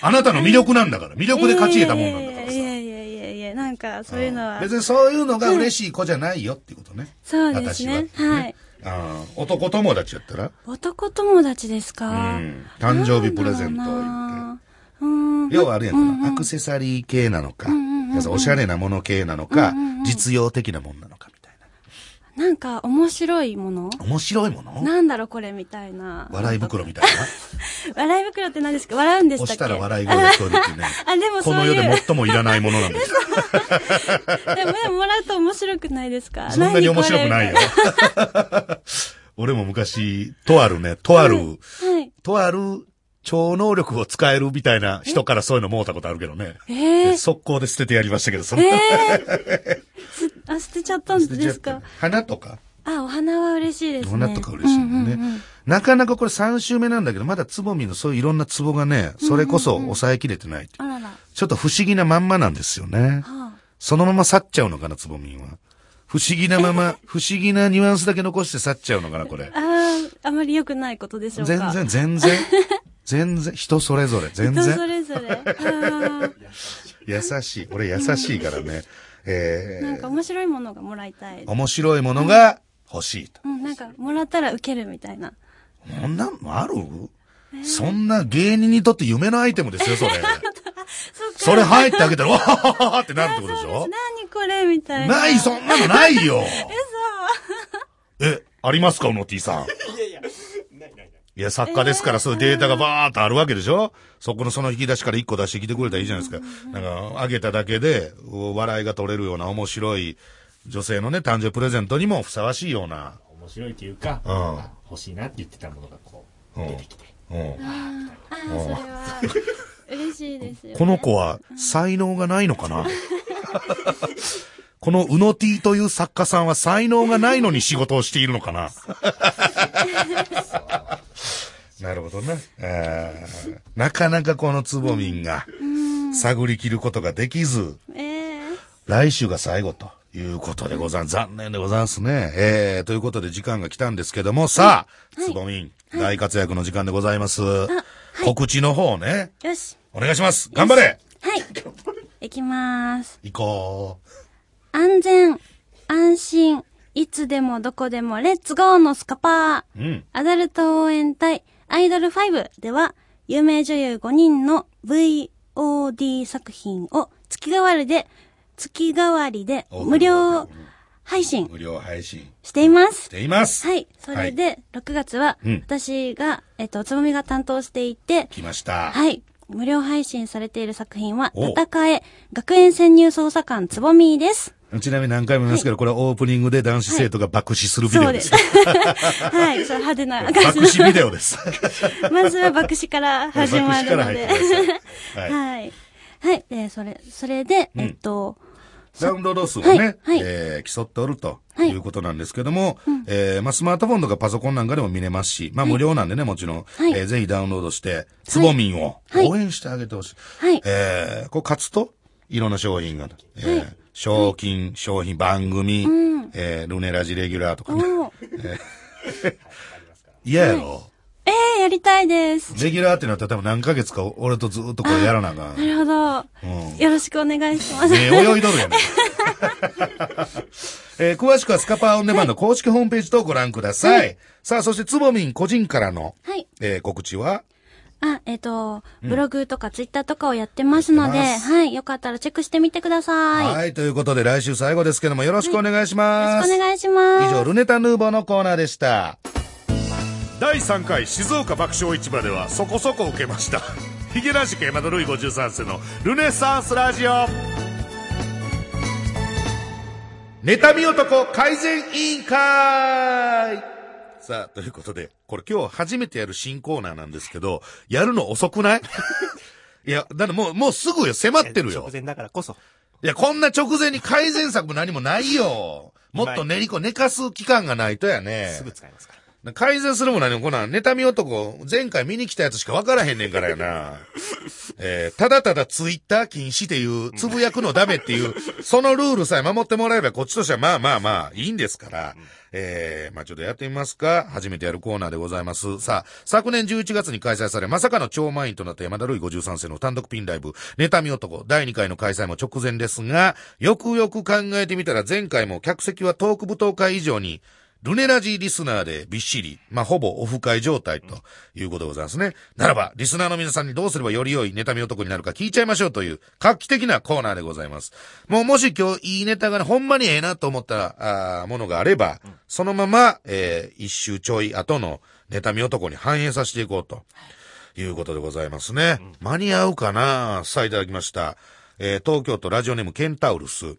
Speaker 2: あなたの魅力なんだから。魅力で勝ち得たもんなんだからさ
Speaker 4: いやいやいやいやいや、なんか、そういうのは。
Speaker 2: 別にそういうのが嬉しい子じゃないよっていうことね。
Speaker 4: そうですね
Speaker 2: 私は
Speaker 4: はい
Speaker 2: あー男友達やったら？
Speaker 4: 男友達です
Speaker 2: う
Speaker 4: か
Speaker 2: ん。誕生日プレゼントを言って。
Speaker 4: うーん。
Speaker 2: 要はあるやんか、アクセサリー系なのか、要するにおしゃれなもの系なのか、実用的なもんなのか。みたいな。
Speaker 4: なんか、面白いもの？
Speaker 2: 面白いもの？
Speaker 4: なんだろう、これ、みたいな。
Speaker 2: 笑い袋みたいな？[laughs]
Speaker 4: 笑い袋って何ですか？笑うんでしたっけ？
Speaker 2: 押したら笑い声が聞こえるっていうね。[laughs]
Speaker 4: あ、でも
Speaker 2: こ。の世で最もいらないものなんです。[laughs]
Speaker 4: でも、でももらうと面白くないですか？
Speaker 2: そんなに面白くないよ。俺も昔、とあるね、とある、
Speaker 4: れはい。
Speaker 2: とある超能力を使えるみたいな人からそういうのもうたことあるけどね。
Speaker 4: ええ
Speaker 2: 速攻で捨ててやりましたけど、その、
Speaker 4: ええすあ、捨てちゃったんですか？
Speaker 2: 花とか、
Speaker 4: あ、お花は嬉しいですね。
Speaker 2: 花とか嬉しいもんね。
Speaker 4: うんうんうん
Speaker 2: なかなかこれ3週目なんだけど、まだつぼみのそういういろんなツボがね、それこそ抑えきれてないっていう
Speaker 4: あらら。は
Speaker 2: ちょっと不思議なまんまなんですよね。
Speaker 4: あ。
Speaker 2: そのまま去っちゃうのかな、つぼみんは。不思議なまま、[laughs] 不思議なニュアンスだけ残して去っちゃうのかな、これ。
Speaker 4: ああ、あまり良くないことでしょうか？
Speaker 2: 全然、全然。[laughs] 全然、人それぞれ、全
Speaker 4: 人そ
Speaker 2: 然。
Speaker 4: れぞれ。あ [laughs]
Speaker 2: 優しい。俺優しいからね。え
Speaker 4: ーなんか面白いものがもらいたい
Speaker 2: ー、。面白いものが欲しいと。
Speaker 4: うん、なんか、もらったら受けるみたいな。
Speaker 2: そんなんある？そんな芸人にとって夢のアイテムですよ、それ。[laughs]
Speaker 4: そうか。
Speaker 2: それ入ってあげたら、わはははってなるってことでしょ？
Speaker 4: 何これみたいな。
Speaker 2: ない、そんなのないよ。[laughs] え、ありますか、うの T さん？いや、作家ですから、そういうデータがバーっとあるわけでしょ？そこのその引き出しから一個出してきてくれたらいいじゃないですか。なんか、あげただけで、笑いが取れるような面白い女性のね、誕生日プレゼントにもふさわしいような。
Speaker 3: 面白いというか、
Speaker 2: うん
Speaker 3: あ欲しいなって言ってたものがこう、
Speaker 2: うん
Speaker 3: 出てきて。
Speaker 2: うん。
Speaker 4: ああ、それは、嬉しいですよ、ね。
Speaker 2: この子は才能がないのかな？[laughs] このうの T という作家さんは才能がないのに仕事をしているのかな？[laughs] なるほどね。えーなかなかこのつぼみんが探り切ることができず、
Speaker 4: ええ
Speaker 2: 来週が最後ということでござん、残念でございますね。えー、ということで時間が来たんですけども、さあ、つぼみん、大活躍の時間でございます。告知の方ね、
Speaker 4: よし。
Speaker 2: お願いします。頑張れ
Speaker 4: はい。いきます。
Speaker 2: 行こ
Speaker 4: 安全、安心、いつでもどこでもレッツゴーのスカパー。
Speaker 2: う。うん。
Speaker 4: アダルト応援隊アイドル5では、有名女優5人の VOD 作品を月替わりで、月替わりで無料配信
Speaker 2: 無料配信
Speaker 4: しています
Speaker 2: し。ています。
Speaker 4: はい。それで、6月は
Speaker 2: うん、
Speaker 4: 私が、えっと、つぼみが担当していて、
Speaker 2: 来ました。
Speaker 4: はい。無料配信されている作品は、
Speaker 2: お
Speaker 4: 戦え、学園潜入捜査官つぼみです。
Speaker 2: ちなみに何回も言いますけど、これはオープニングで男子生徒が爆死するビデオで。
Speaker 4: すす。はい。そう派手な
Speaker 2: 爆死ビデオです。
Speaker 4: の。[laughs] まずは爆死から始まるので。
Speaker 2: はい
Speaker 4: はい。はい。で、それ、それで、えっと、
Speaker 2: ダウンロード数をね、えー競っておると
Speaker 4: はい
Speaker 2: いうことなんですけども、えーまあ、スマートフォンとかパソコンなんかでも見れますし、まあ、無料なんでね、もちろん、
Speaker 4: はい
Speaker 2: えーぜひダウンロードして、つぼみんを
Speaker 4: はい
Speaker 2: 応援してあげてほしい。
Speaker 4: はい
Speaker 2: えーこう勝つと、いろんな商品が、えー賞金、商品、番組、
Speaker 4: ん
Speaker 2: えールネラジレギュラーとかね。[laughs] 嫌やろ、
Speaker 4: ええやりたいです。
Speaker 2: レギュラーってなったら多分何ヶ月か俺とずっとこれやらなあかん。
Speaker 4: なるほど。
Speaker 2: うん
Speaker 4: よろしくお願いします。
Speaker 2: ね泳いどるやねん。[laughs] えー詳しくはスカパーオンデマンド公式ホームページとご覧ください。さあ、そしてつぼみん個人からの、
Speaker 4: はい。
Speaker 2: えー告知は？
Speaker 4: あ、えっ、と、ブログとかツイッターとかをやってますので、
Speaker 2: やってます
Speaker 4: はい。よかったらチェックしてみてください。よ
Speaker 2: はい、ということで来週最後ですけどもよろしくお願いし
Speaker 4: ろ
Speaker 2: ます。
Speaker 4: しくお願いします。
Speaker 2: 以上、ルネタヌーボーのコーナーでした。
Speaker 5: 第3回静岡爆笑市場ではそこそこ受けました [laughs] ヒゲ男子山田ルイ53世のルネサンスラジオ
Speaker 2: 妬み男改善委員会さあ、ということで、これ今日初めてやる新コーナーなんですけど、やるの遅くない？[laughs] いや、だってもう、もうすぐよ、迫ってるよ
Speaker 3: 直。前だからこそ。
Speaker 2: いや、こんな直前に改善策何もないよ。もっと練りこ、寝かす期間がないとやね。
Speaker 3: すぐ使いますから。
Speaker 2: 改善するも何もこんなん、妬み男、前回見に来たやつしか分からへんねんからやな。えーただただツイッター禁止っていう、つぶやくのダメっていう、そのルールさえ守ってもらえばこっちとしてはまあまあまあいいんですから。えーまあちょっとやってみますか。初めてやるコーナーでございます。さあ、昨年11月に開催され、まさかの超満員となった山田るい53世の単独ピンライブ、妬み男、第2回の開催も直前ですが、よくよく考えてみたら前回も客席はトーク舞踏会以上に、ルネラジーリスナーでびっしり、まあ、ほぼオフ会状態ということでございますね。ならば、リスナーの皆さんにどうすればより良い妬み男になるか聞いちゃいましょうという画期的なコーナーでございます。もうもし今日いいネタがね、ほんまにええなと思ったあーものがあれば、そのまま、えー一周ちょい後の妬み男に反映させていこうと。いうことでございますね。間に合うかなさあいただきました。えー東京都ラジオネームケンタウルス。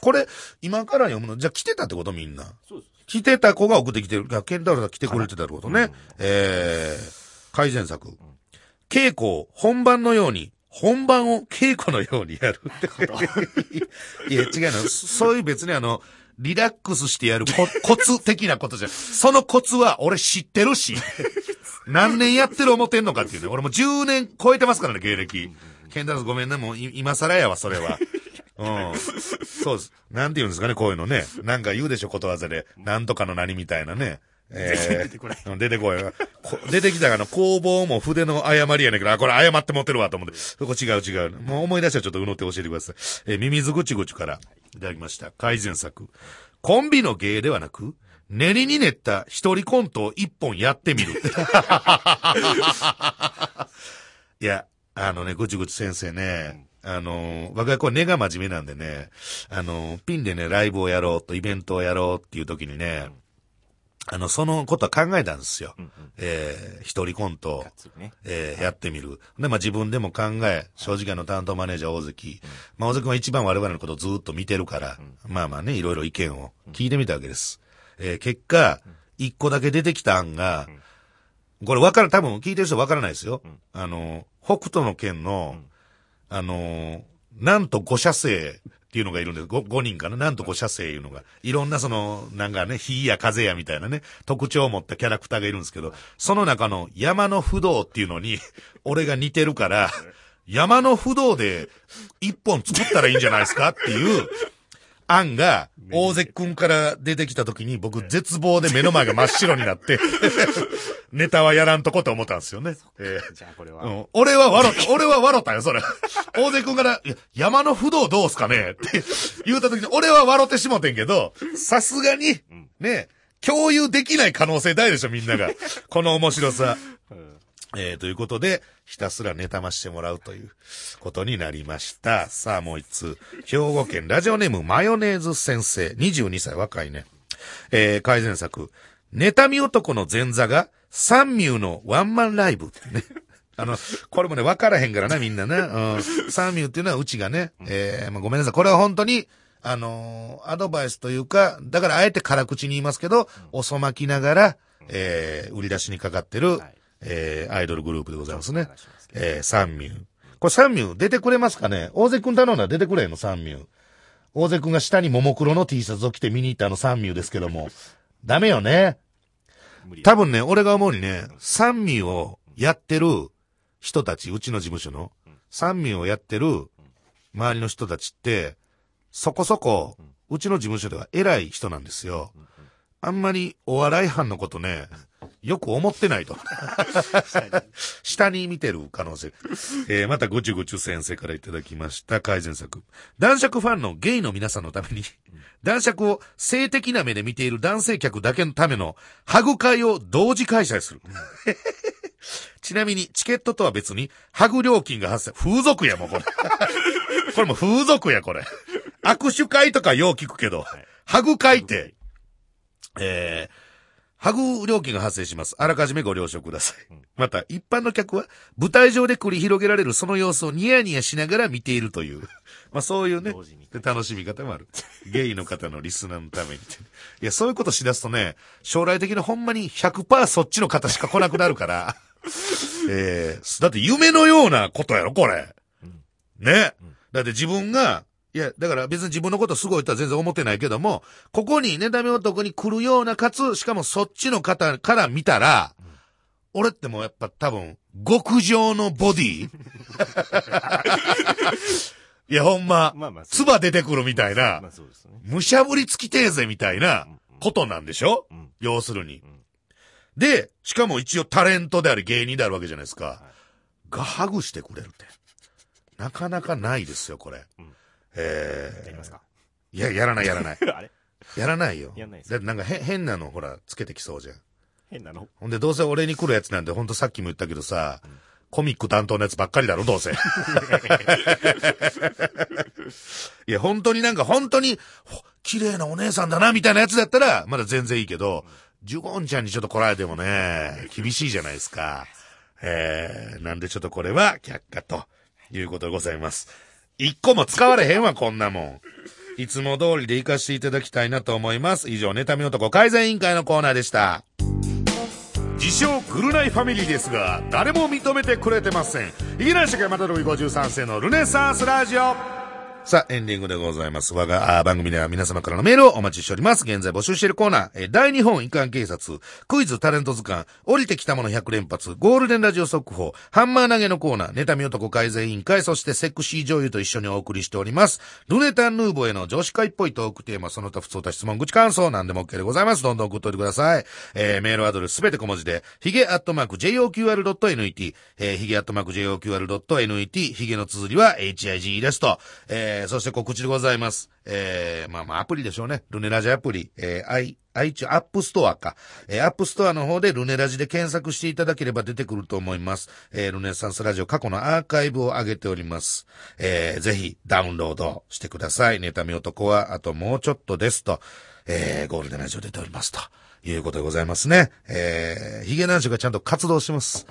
Speaker 2: これ、今から読むの、じゃあ来てたってことみんな？
Speaker 3: そうです。
Speaker 2: 来てた子が送ってきてる。あケンタウルスが来てくれてたことね。えー、改善策。稽古を本番のように、本番を稽古のようにやる。[laughs] いや、違うの。そういう別にあの、リラックスしてやるコ [laughs] コツ的なことじゃん。そのコツは俺知ってるし。[laughs] 何年やってる思ってんのかっていうね。俺もう10年超えてますからね、芸歴。ケンタウルスごめんね、もうい今更やわ、それは。うん。そうです。なんて言うんですかね、こういうのね。なんか言うでしょ、ことわざで。なんとかの何みたいなね。えー、
Speaker 3: 出てこない
Speaker 2: うん出てこい。こ出てきたがの、工房も筆の誤りやねんけど、あ、これ誤って持ってるわと思って。そこ違う違う。もう思い出したらちょっとうのって教えてください。えー、ミミズぐちぐちからいただきました。改善策。コンビの芸ではなく、練りに練った一人コントを一本やってみる。[laughs] いや、あのね、ぐちぐち先生ね、あの、我が子は根が真面目なんでね、あの、ピンでね、ライブをやろうと、イベントをやろうっていう時にね、あの、そのことは考えたんですよ。えー、一人コント
Speaker 3: ね。
Speaker 2: えーやってみる。で、まあ自分でも考え、正直あの担当マネージャー大関、まあ大関は一番我々のことをずっと見てるから、まあまあね、いろいろ意見を聞いてみたわけです。えー結果、一個だけ出てきた案が、これわから、多分聞いてる人わからないですよ。あの、北斗の県の、あの、なんと五社生っていうのがいるんです。5, 人かななんと五社生いうのが。いろんなその、なんかね、火や風やみたいなね、特徴を持ったキャラクターがいるんですけど、その中の山の不動っていうのに、[laughs] 俺が似てるから、山の不動で一本作ったらいいんじゃないですかっていう案が、大関くんから出てきた時に僕絶望で目の前が真っ白になって、[laughs] ネタはやらんとこって思ったんですよね。えー
Speaker 3: じゃあこれは。
Speaker 2: うん、俺は笑った、俺は笑ったよ、それ。大勢君から、山の不動どうすかね？って言うた時に、俺は笑ってしもてんけど、さすがに、ね、共有できない可能性大でしょ、みんなが。この面白さ。
Speaker 3: うん
Speaker 2: えー、ということで、ひたすらネタましてもらうということになりました。さあ、もう一通。兵庫県ラジオネームマヨネーズ先生。22歳若いね。えー、改善作。妬み男の前座が、三ミューのワンマンライブってね。[laughs] あの、これもね、分からへんからな、みんなね。うん。三ミューっていうのはうちがね、えー、まあ、ごめんなさい。これは本当に、あのーアドバイスというか、だからあえて辛口に言いますけど、遅まきながら、えー、売り出しにかかってる、
Speaker 3: はい
Speaker 2: えー、アイドルグループでございますね。えー、サンミュー。これサンミュー出てくれますかね？大勢くん頼んだら出てくれんの？サンミュー。大勢くんが下にももクロの T シャツを着て見に行ったあの？サンミューですけども。ダメよね。多分ね、俺が思うにね、サンミューをやってる人たち、うちの事務所の、サンミューをやってる周りの人たちって、そこそこ、うちの事務所では偉い人なんですよ。あんまりお笑い班のことね、よく思ってないと。下に見てる可能性。えー、またぐちゅぐちゅ先生からいただきました改善策。男爵ファンのゲイの皆さんのために、男爵を性的な目で見ている男性客だけのためのハグ会を同時開催する。ちなみに、チケットとは別に、ハグ料金が発生。風俗やもん、これ。これもう風俗や、これ。握手会とかよう聞くけど、ハグ会って、えー、ハグ料金が発生します。あらかじめご了承ください。また、一般の客は、舞台上で繰り広げられるその様子をニヤニヤしながら見ているという。[laughs] まあそういうね楽しみ方もある。ゲイの方のリスナーのために。いや、そういうことしだすとね、将来的にほんまに100%そっちの方しか来なくなるから。[laughs] えー、だって夢のようなことやろ、これ。ね。だって自分が、いや、だから別に自分のことすごいとは全然思ってないけども、ここにねだめ男に来るような、かつ、しかもそっちの方から見たら、俺ってもうやっぱ多分、極上のボディ [laughs] いや、ほんま、
Speaker 3: まあまあ
Speaker 2: 唾出てくるみたいな
Speaker 3: まあ、そうですね。
Speaker 2: むしゃぶりつきてえぜみたいなことなんでしょ？
Speaker 3: うん
Speaker 2: 要するに。で、しかも一応タレントであり芸人であるわけじゃないですか。がハグしてくれるって。なかなかないですよ、これ。
Speaker 3: うん
Speaker 2: え
Speaker 3: やりますか
Speaker 2: ー、いや、やらないやらない。[laughs]
Speaker 3: あれ？
Speaker 2: やらないよ。
Speaker 3: やんないです
Speaker 2: だってなんかへ変なの、ほら、つけてきそうじゃん。
Speaker 3: 変なの？
Speaker 2: ほんで、どうせ俺に来るやつなんて、ほんとさっきも言ったけどさ、コミック担当のやつばっかりだろ、どうせ。[laughs] いや、本当になんか本当に、ほ綺麗なお姉さんだな、みたいなやつだったら、まだ全然いいけど、ジュゴンちゃんにちょっと来られてもね、厳しいじゃないですか。えー、なんでちょっとこれは却下ということでございます。一個も使われへんわ、こんなもん。いつも通りで行かしていただきたいなと思います。以上、妬み男改善委員会のコーナーでした。
Speaker 5: 自称グルナイファミリーですが誰も認めてくれてませんイギラン社会またルイ53世のルネサンスラジオ
Speaker 2: さあ、エンディングでございます。我があ番組では皆様からのメールをお待ちしております。現在募集しているコーナー、え大日本遺憾警察、クイズタレント図鑑、降りてきたもの100連発、ゴールデンラジオ速報、ハンマー投げのコーナー、妬み男改善委員会、そしてセクシー女優と一緒にお送りしております。ルネタンヌーボーへの女子会っぽいトークテーマ、その他普通た質問、口感想、なんでも OK でございます。どんどん送っといてください。えー、メールアドレスすべて小文字で、ヒゲアットマーク JOQR.net、えー、ヒゲアットマーク JOQR.net、ヒゲの綴りは HIG ですと、えー、そして告知でございます。えー、まあまあアプリでしょうね。ルネラジアプリ、えー、i、iTunes、 App Store か。えー、 App Store の方でルネラジで検索していただければ出てくると思います。えー、ルネサンスラジオ過去のアーカイブを上げております。えー、ぜひダウンロードしてください。妬み男はあともうちょっとですと、えー、ゴールデンラジオ出ておりますということでございますね。えー、ヒゲ男子がちゃんと活動します。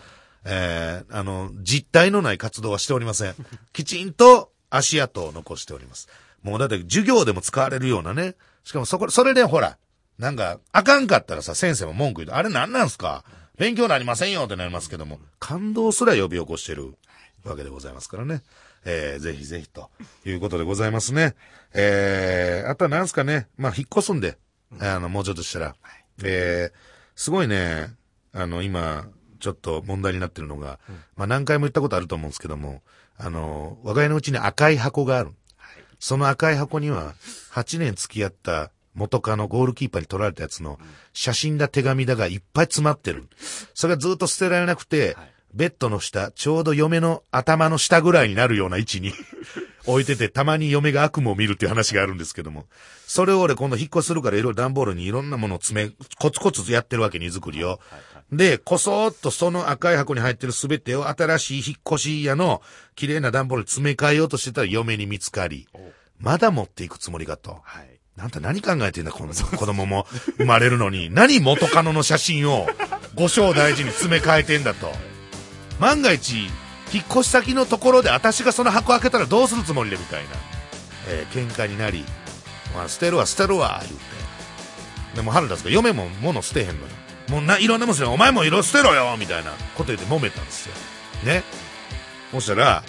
Speaker 2: えー、あの、実体のない活動はしておりません。[laughs] きちんと足跡を残しております。もうだって授業でも使われるようなね。しかもそこ、それでほら、なんか、あかんかったらさ、先生も文句言うと、あれなんなんすか？勉強なりませんよってなりますけども、感動すら呼び起こしてるわけでございますからね。えー、ぜひぜひということでございますね。えー、あとはなんすかね、まあ、引っ越すんで、あの、もうちょっとしたら、えー、すごいね、あの、今、ちょっと問題になってるのが、まあ、何回も言ったことあると思うんですけども、あの、我が家のうちに赤い箱がある。その赤い箱には、8年付き合った元カノゴールキーパーに撮られたやつの写真だ手紙だがいっぱい詰まってる。それがずっと捨てられなくて、ベッドの下、ちょうど嫁の頭の下ぐらいになるような位置に [laughs] 置いてて、たまに嫁が悪夢を見るっていう話があるんですけども。それを俺今度引っ越しするからいろいろ段ボールにいろんなものを詰め、コツコツやってるわけ、荷造りを。で、こそーっとその赤い箱に入ってるすべてを新しい引っ越し屋の綺麗な段ボールに詰め替えようとしてたら嫁に見つかり、まだ持っていくつもりかと。
Speaker 3: はい。
Speaker 2: なんた何考えてんだ、この子供も生まれるのに。何元カノの写真を五章大事に詰め替えてんだと。万が一、引っ越し先のところで私がその箱開けたらどうするつもりでみたいな。えー喧嘩になり、まあ、捨てるわ、捨てるわ、言って。でも腹立つから、嫁も物捨てへんのよ。もうな、いろんなもん捨てるお前も色捨てろよみたいなこと言って揉めたんですよ。ね。そしたら、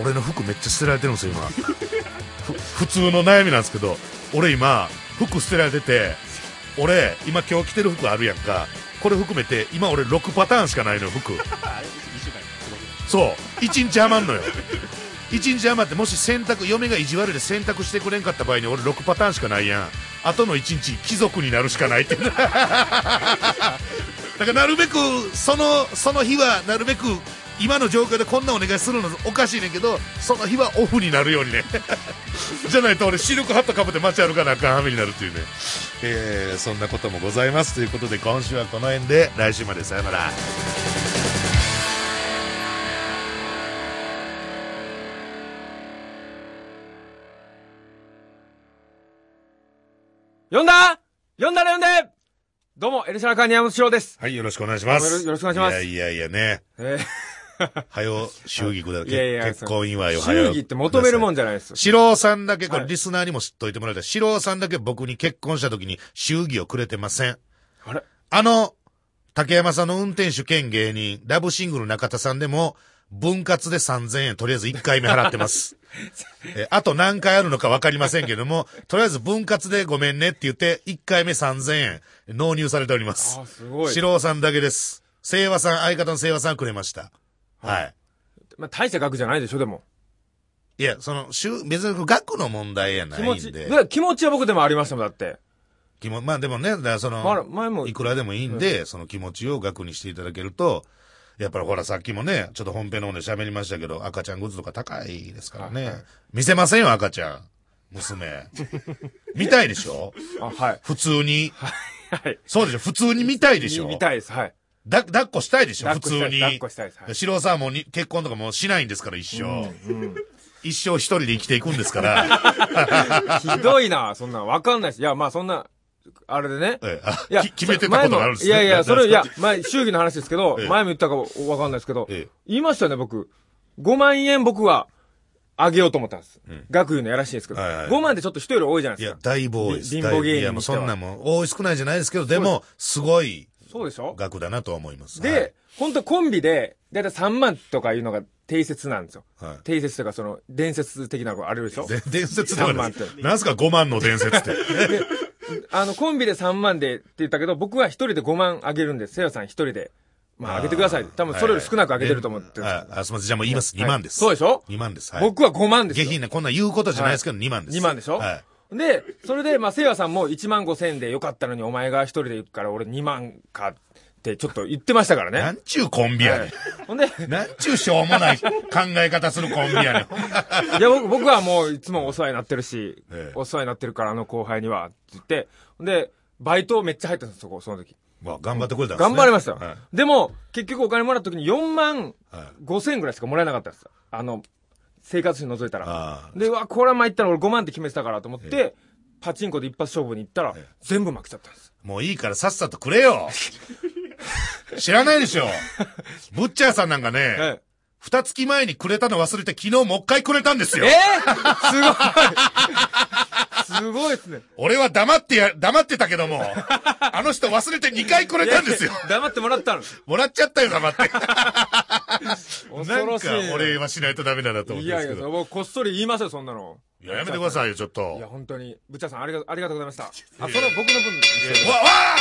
Speaker 2: 俺の服めっちゃ捨てられてるんですよ、今。ふ普通の悩みなんですけど、俺今、服捨てられてて、俺、今今日着てる服あるやんか。これ含めて、今俺6パターンしかないのよ、服。[laughs] そう。1日余んのよ。1日余ってもし洗濯嫁が意地悪で洗濯してくれんかった場合に俺6パターンしかないやん。後の1日貴族になるしかないって [laughs] だからなるべくそのその日はなるべく今の状況でこんなお願いするのおかしいねんけどその日はオフになるようにね。[laughs] じゃないと俺視力ハットかぶって街歩かなあかんはめになるっていうね、えーそんなこともございます。ということで今週はこの辺で来週までさよなら。
Speaker 6: 呼んだ？呼んだら呼んで！どうも、エルシャラカーニヤムシローです。
Speaker 2: はいよろしくお願いします。
Speaker 6: よろしくお願いします。
Speaker 2: いやいやいやね。
Speaker 6: え
Speaker 2: はよ祝儀くだ [laughs] 結婚祝い
Speaker 6: ー、
Speaker 2: をはよ
Speaker 6: 祝儀って求めるもんじゃないです。よ。
Speaker 2: 四郎さんだけ、こ
Speaker 6: はい。
Speaker 2: れリスナーにも知っといてもらいたい。四郎さんだけ僕に結婚した時に祝儀をくれてません。
Speaker 6: あれ？
Speaker 2: あの、竹山さんの運転手兼芸人、ラブシングル中田さんでも、分割で3000円、とりあえず1回目払ってます。えあと何回あるのか分かりませんけども、とりあえず分割でごめんねって言って、1回目3000円、納入されております
Speaker 6: あ。すごい
Speaker 2: 四。郎さんだけです。清和さん、相方の清和さんくれました。はい。
Speaker 6: まあ、大した額じゃないでしょ、でも。
Speaker 2: いや、その、しゅ別に額の問題やないん
Speaker 6: 気持ち、
Speaker 2: で。
Speaker 6: で気持ちは僕でもありましたもん、だって。
Speaker 2: 気もまあでもね、だからその、
Speaker 6: まあ前も
Speaker 2: いくらでもいいんで、その気持ちを額にしていただけると、やっぱりほらさっきもね、ちょっと本編の方で喋りましたけど、赤ちゃんグッズとか高いですからね。見せませんよ、赤ちゃん。娘。見たいでしょ？
Speaker 6: あ、はい。
Speaker 2: 普通に。
Speaker 6: はい。
Speaker 2: そうでしょ？普通に見たいでしょ？
Speaker 6: 見見たいです、はい。
Speaker 2: だ、抱っこしたいでしょ？普通に。
Speaker 6: 抱っこしたいですはい
Speaker 2: 白さんもに結婚とかもうしないんですから、一生。一生一人で生きていくんですから。
Speaker 6: ひどいな、そんなのわかんないし。いや、まあそんな、あれでね。
Speaker 2: ええあ
Speaker 6: いや、
Speaker 2: き決めてたことがあるんですね
Speaker 6: いやいや、それ、いや前、祝儀の話ですけど、
Speaker 2: ええ
Speaker 6: 前も言ったかわかんないですけど、
Speaker 2: ええ
Speaker 6: 言いましたよね、僕。5万円僕は、あげようと思ったんです。学友のやらしいですけど、
Speaker 2: はいはい
Speaker 6: 5万ってちょっと人より多いじゃない
Speaker 2: いや
Speaker 6: ですか、。
Speaker 2: 大棒です。
Speaker 6: 貧乏芸人い
Speaker 2: や、もうそんなんもん、多い少ないじゃないですけど、でも、すごい
Speaker 6: そうでしょ？
Speaker 2: 額だなとは思います。
Speaker 6: で、
Speaker 2: はい
Speaker 6: 本当コンビで、だいたい3万とかいうのが定説なんですよ。
Speaker 2: はい
Speaker 6: 定説というか、その、伝説的なのがあるでしょ？
Speaker 2: で伝説では
Speaker 6: 3
Speaker 2: ない
Speaker 6: 万って。
Speaker 2: なんすか5万の伝説って。
Speaker 6: あの、コンビで3万でって言ったけど、僕は一人で5万あげるんで、せいやさん一人で、まああげてください。多分それより少なくあげてると思ってる
Speaker 2: あ、あすみません。じゃあもう言います。2万です。
Speaker 6: そうでしょ
Speaker 2: 2万です。はい。
Speaker 6: 僕は5万ですよ。
Speaker 2: 下品な、こんなん言うことじゃないですけど、2万です。
Speaker 6: 2万でしょ？
Speaker 2: はい。
Speaker 6: で、それで、まあ、せいやさんも1万5千円でよかったのに、お前が一人で言うから、俺2万かってちょっと言ってましたからね。
Speaker 2: なんちゅうコンビやね
Speaker 6: ほんで、
Speaker 2: ん。なんちゅうしょうもない考え方するコンビやねん。[laughs]
Speaker 6: いや、僕僕はもういつもお世話になってるし、
Speaker 2: ええ
Speaker 6: お世話になってるから、あの後輩には、って言って、ほんで、バイトめっちゃ入ったんですそこ、その時。
Speaker 2: まあ、頑張ってくれたんですね。
Speaker 6: 頑張りましたよ。
Speaker 2: はい
Speaker 6: でも、結局お金もらった時に4万
Speaker 2: は
Speaker 6: 5千円ぐらいしかもらえなかったんですよ。あの、生活費除いたら。
Speaker 2: あ
Speaker 6: で、うわ、これは参ったら俺5万って決めてたからと思って、パチンコで一発勝負に行ったら、全部負けちゃったんです。
Speaker 2: もういいからさっさとくれよ。[laughs] 知らないでしょ。ブッチャーさんなんかね、
Speaker 6: え
Speaker 2: 二月前にくれたの忘れて昨日もう一回くれたんですよ。
Speaker 6: えー、すごいすごいですね。
Speaker 2: 俺は黙ってや、黙ってたけども、あの人忘れて2回くれたんですよ
Speaker 6: 黙ってもらったの。
Speaker 2: もらっちゃったよ、黙って。なんか、俺はしないとダメだなと思って
Speaker 6: いやいや、
Speaker 2: るんですけど。
Speaker 6: 僕こっそり言いますよ、そんなの。
Speaker 2: いや、やめてくださいよ、ちょっ
Speaker 6: いや、
Speaker 2: と。
Speaker 6: 本当に。ぶっちゃさん、ありがとう、ありがとうございました。あ、その僕の分、
Speaker 2: わ、わあ